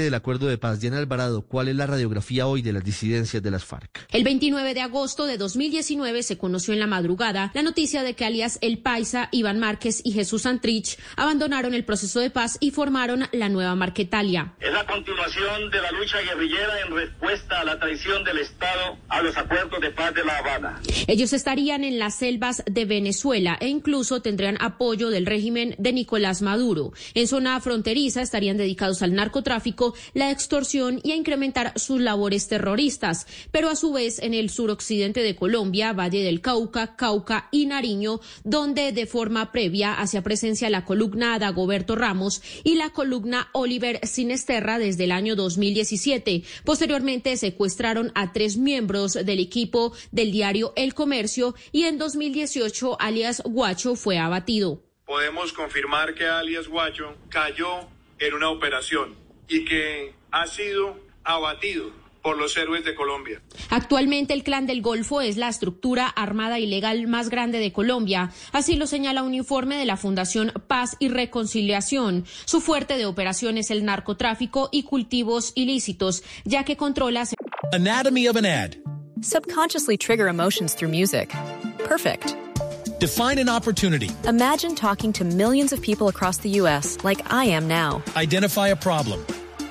del acuerdo de paz, Diana Alvarado, ¿cuál es la radiografía hoy de las disidencias de las FARC? El 29 de agosto de 2019 se conoció en la madrugada la noticia de que alias El Paisa, Iván Márquez y Jesús Antrich abandonaron el proceso de paz y formaron la nueva Marquetalia. Es la continuación de la lucha guerrillera en respuesta a la traición del Estado a los acuerdos de paz de La Habana. Ellos estarían en las selvas de Venezuela e incluso tendrían apoyo del régimen de Nicolás Maduro. En zona fronteriza estarían dedicados al narcotráfico, la extorsión y a incrementar sus labores terroristas. Pero a su vez en el suroccidente de Colombia, Valle del Cauca, Cauca y Nariño, donde de forma previa hacía presencia la columna Dagoberto Ramos y la columna Oliver Sinesterra desde el año 2017. Posteriormente secuestraron a tres miembros del equipo del diario El Comercio y en 2018 alias Guacho fue abatido. Podemos confirmar que alias Guacho cayó en una operación y que ha sido abatido por los héroes de Colombia. Actualmente el Clan del Golfo es la estructura armada ilegal más grande de Colombia. Así lo señala un informe de la Fundación Paz y Reconciliación. Su fuerte de operación es el narcotráfico y cultivos ilícitos, ya que controla... Anatomy of an ad. Subconsciously trigger emotions through music. Perfect. Define an opportunity. Imagine talking to millions of people across the U.S. like I am now. Identify a problem.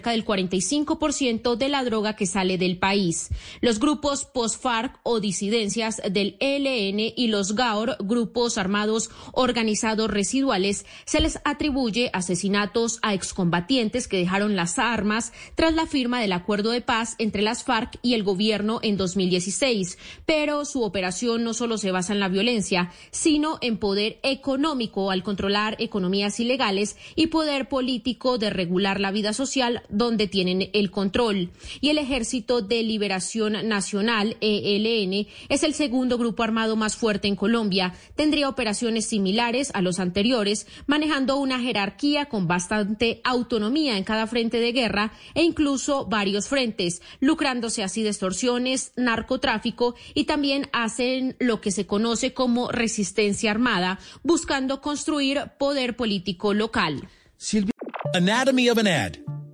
cerca del 45% de la droga que sale del país. Los grupos post-FARC o disidencias del ELN y los GAOR, grupos armados organizados residuales, se les atribuye asesinatos a excombatientes que dejaron las armas tras la firma del acuerdo de paz entre las FARC y el gobierno en 2016. Pero su operación no solo se basa en la violencia, sino en poder económico al controlar economías ilegales y poder político de regular la vida social donde tienen el control. Y el Ejército de Liberación Nacional, ELN, es el segundo grupo armado más fuerte en Colombia. Tendría operaciones similares a los anteriores, manejando una jerarquía con bastante autonomía en cada frente de guerra e incluso varios frentes, lucrándose así de extorsiones, narcotráfico y también hacen lo que se conoce como resistencia armada, buscando construir poder político local. Anatomy of an ad.